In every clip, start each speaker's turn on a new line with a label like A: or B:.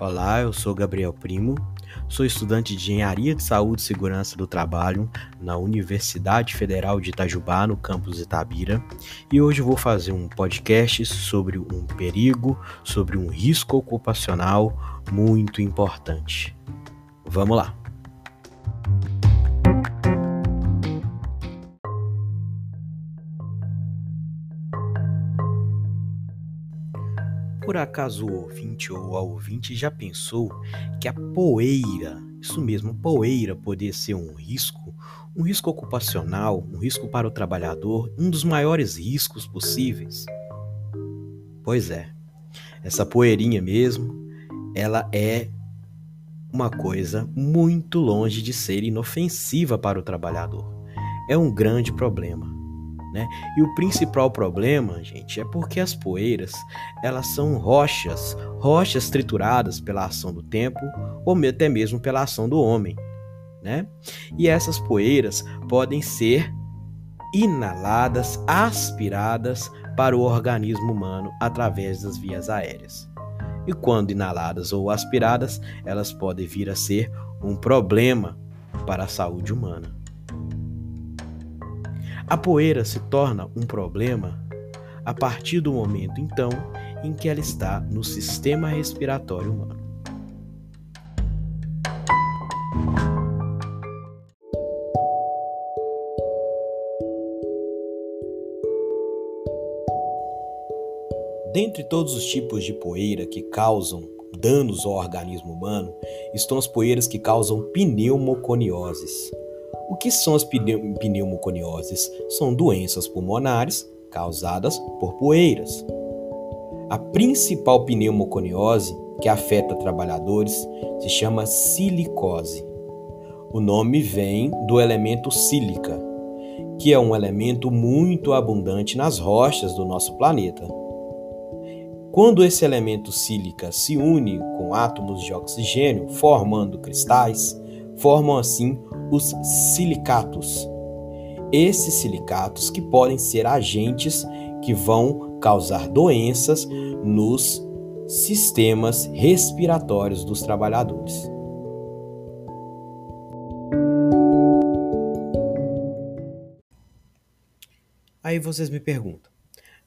A: Olá, eu sou Gabriel Primo, sou estudante de Engenharia de Saúde e Segurança do Trabalho na Universidade Federal de Itajubá, no campus Itabira, e hoje vou fazer um podcast sobre um perigo, sobre um risco ocupacional muito importante. Vamos lá! Por acaso o ouvinte ou a ouvinte já pensou que a poeira, isso mesmo, poeira, poderia ser um risco, um risco ocupacional, um risco para o trabalhador, um dos maiores riscos possíveis? Pois é, essa poeirinha mesmo, ela é uma coisa muito longe de ser inofensiva para o trabalhador. É um grande problema. Né? E o principal problema, gente, é porque as poeiras, elas são rochas, rochas trituradas pela ação do tempo ou até mesmo pela ação do homem, né? E essas poeiras podem ser inaladas, aspiradas para o organismo humano através das vias aéreas. E quando inaladas ou aspiradas, elas podem vir a ser um problema para a saúde humana. A poeira se torna um problema a partir do momento, então, em que ela está no sistema respiratório humano. Dentre todos os tipos de poeira que causam danos ao organismo humano, estão as poeiras que causam pneumoconioses, o que são as pneumoconioses? São doenças pulmonares causadas por poeiras. A principal pneumoconiose que afeta trabalhadores se chama silicose. O nome vem do elemento sílica, que é um elemento muito abundante nas rochas do nosso planeta. Quando esse elemento sílica se une com átomos de oxigênio, formando cristais, formam assim os silicatos. Esses silicatos que podem ser agentes que vão causar doenças nos sistemas respiratórios dos trabalhadores. Aí vocês me perguntam,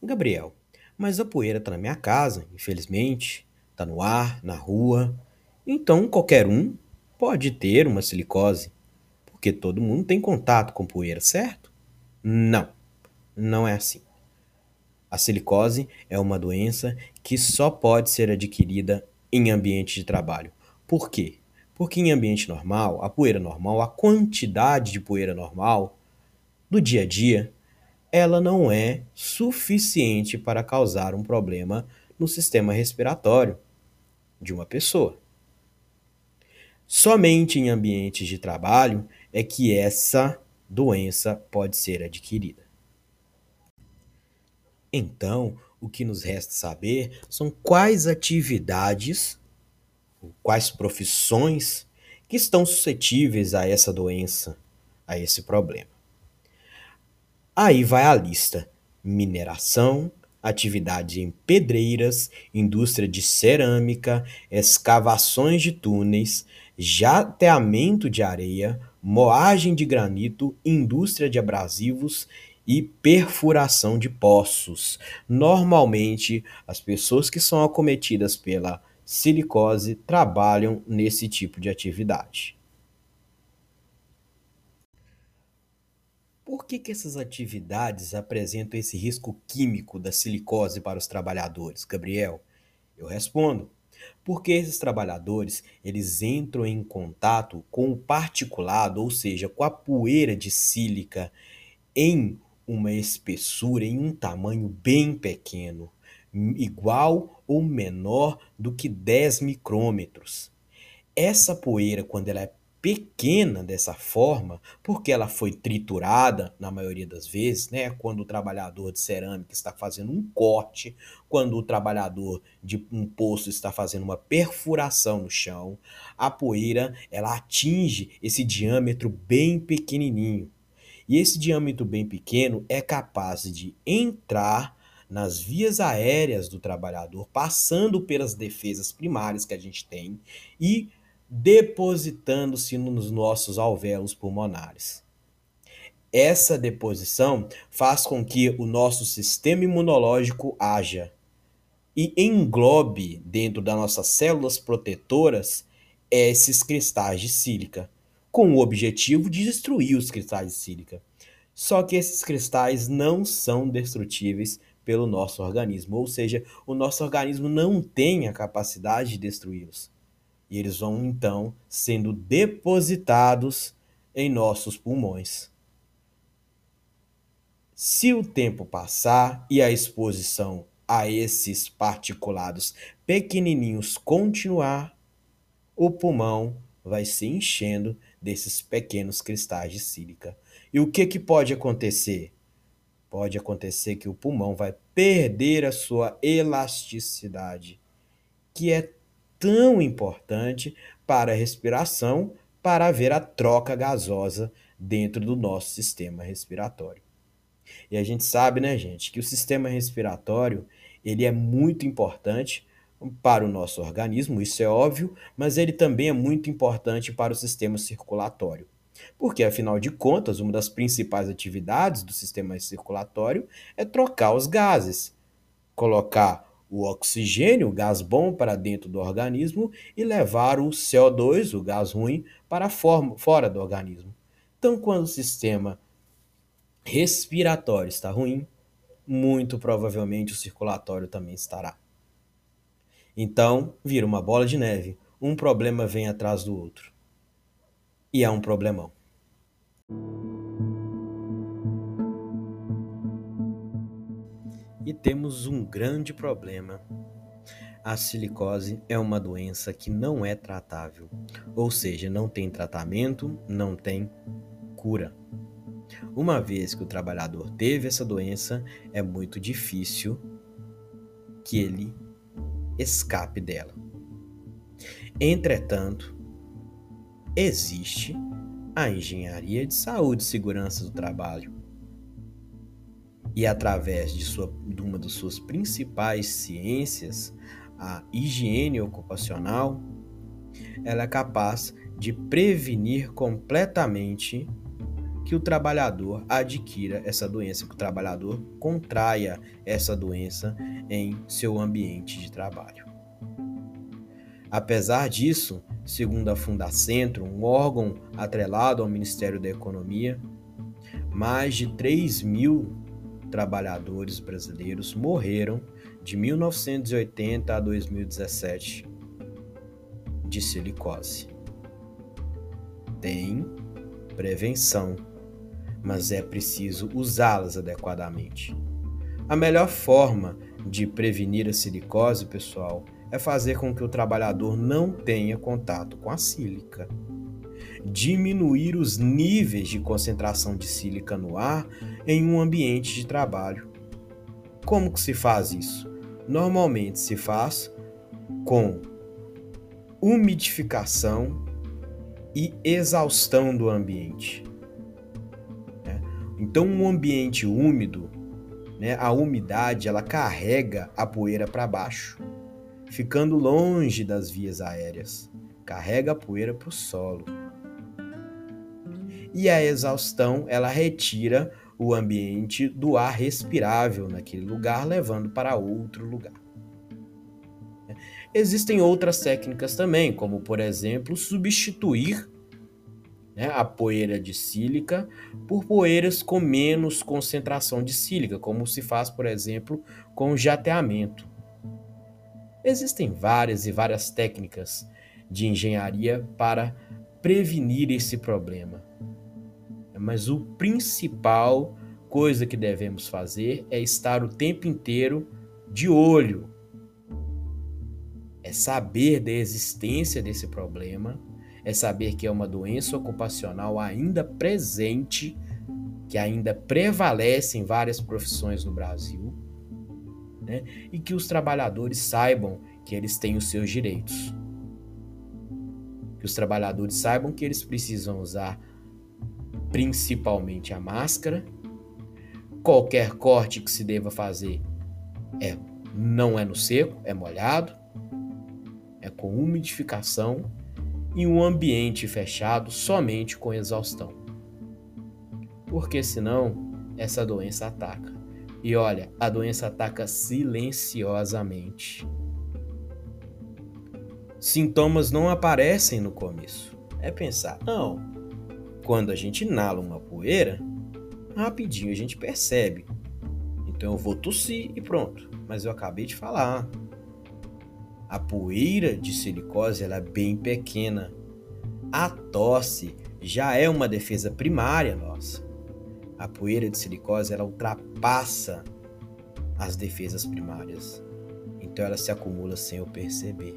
A: Gabriel, mas a poeira está na minha casa, infelizmente, está no ar, na rua, então qualquer um pode ter uma silicose porque todo mundo tem contato com poeira, certo? Não, não é assim. A silicose é uma doença que só pode ser adquirida em ambiente de trabalho. Por quê? Porque em ambiente normal, a poeira normal, a quantidade de poeira normal do dia a dia, ela não é suficiente para causar um problema no sistema respiratório de uma pessoa. Somente em ambientes de trabalho é que essa doença pode ser adquirida. Então, o que nos resta saber são quais atividades, quais profissões que estão suscetíveis a essa doença, a esse problema. Aí vai a lista: mineração, atividade em pedreiras, indústria de cerâmica, escavações de túneis, jateamento de areia, moagem de granito, indústria de abrasivos e perfuração de poços. Normalmente, as pessoas que são acometidas pela silicose trabalham nesse tipo de atividade. Por que, que essas atividades apresentam esse risco químico da silicose para os trabalhadores, Gabriel? Eu respondo porque esses trabalhadores eles entram em contato com o particulado, ou seja, com a poeira de sílica em uma espessura, em um tamanho bem pequeno, igual ou menor do que 10 micrômetros. Essa poeira, quando ela é pequena dessa forma, porque ela foi triturada na maioria das vezes, né? Quando o trabalhador de cerâmica está fazendo um corte, quando o trabalhador de um poço está fazendo uma perfuração no chão, a poeira ela atinge esse diâmetro bem pequenininho. E esse diâmetro bem pequeno é capaz de entrar nas vias aéreas do trabalhador, passando pelas defesas primárias que a gente tem e depositando-se nos nossos alvéolos pulmonares. Essa deposição faz com que o nosso sistema imunológico haja e englobe dentro das nossas células protetoras esses cristais de sílica, com o objetivo de destruir os cristais de sílica. Só que esses cristais não são destrutíveis pelo nosso organismo, ou seja, o nosso organismo não tem a capacidade de destruí-los. E eles vão então sendo depositados em nossos pulmões. Se o tempo passar e a exposição a esses particulados pequenininhos continuar, o pulmão vai se enchendo desses pequenos cristais de sílica. E o que, que pode acontecer? Pode acontecer que o pulmão vai perder a sua elasticidade, que é tão importante para a respiração, para haver a troca gasosa dentro do nosso sistema respiratório. E a gente sabe, né, gente, que o sistema respiratório, ele é muito importante para o nosso organismo, isso é óbvio, mas ele também é muito importante para o sistema circulatório. Porque, afinal de contas, uma das principais atividades do sistema circulatório é trocar os gases, colocar o oxigênio, o gás bom, para dentro do organismo e levar o CO2, o gás ruim, para fora do organismo. Então, quando o sistema respiratório está ruim, muito provavelmente o circulatório também estará. Então, vira uma bola de neve. Um problema vem atrás do outro. E é um problemão. E temos um grande problema. A silicose é uma doença que não é tratável, ou seja, não tem tratamento, não tem cura. Uma vez que o trabalhador teve essa doença, é muito difícil que ele escape dela. Entretanto, existe a engenharia de saúde e segurança do trabalho. E através de, sua, de uma das suas principais ciências, a higiene ocupacional, ela é capaz de prevenir completamente que o trabalhador adquira essa doença, que o trabalhador contraia essa doença em seu ambiente de trabalho. Apesar disso, segundo a Fundacentro, um órgão atrelado ao Ministério da Economia, mais de 3 mil trabalhadores brasileiros morreram de 1980 a 2017 de silicose. Tem prevenção mas é preciso usá-las adequadamente. A melhor forma de prevenir a silicose, pessoal, é fazer com que o trabalhador não tenha contato com a sílica. Diminuir os níveis de concentração de sílica no ar em um ambiente de trabalho. Como que se faz isso? Normalmente se faz com umidificação e exaustão do ambiente. Então, um ambiente úmido, né, a umidade ela carrega a poeira para baixo, ficando longe das vias aéreas, carrega a poeira para o solo. E a exaustão ela retira o ambiente do ar respirável naquele lugar, levando para outro lugar. Existem outras técnicas também, como por exemplo substituir né, a poeira de sílica por poeiras com menos concentração de sílica, como se faz, por exemplo, com jateamento. Existem várias e várias técnicas de engenharia para prevenir esse problema. Mas o principal coisa que devemos fazer é estar o tempo inteiro de olho. É saber da existência desse problema é saber que é uma doença ocupacional ainda presente, que ainda prevalece em várias profissões no Brasil, né? e que os trabalhadores saibam que eles têm os seus direitos. Que os trabalhadores saibam que eles precisam usar principalmente a máscara, qualquer corte que se deva fazer, É, não é no seco, é molhado, é com umidificação em um ambiente fechado somente com exaustão. Porque senão essa doença ataca. E olha, a doença ataca silenciosamente. Sintomas não aparecem no começo. É pensar, não. Quando a gente inala uma poeira, rapidinho a gente percebe. Então eu vou tossir e pronto. Mas eu acabei de falar. A poeira de silicose ela é bem pequena. A tosse já é uma defesa primária nossa. A poeira de silicose ela ultrapassa as defesas primárias. Então ela se acumula sem eu perceber.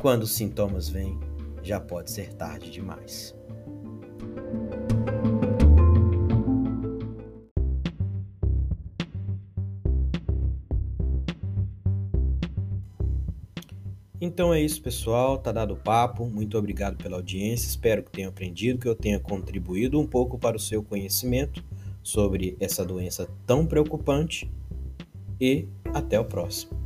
A: Quando os sintomas vêm, já pode ser tarde demais. Então é isso, pessoal. Tá dado o papo. Muito obrigado pela audiência. Espero que tenham aprendido, que eu tenha contribuído um pouco para o seu conhecimento sobre essa doença tão preocupante. E até o próximo.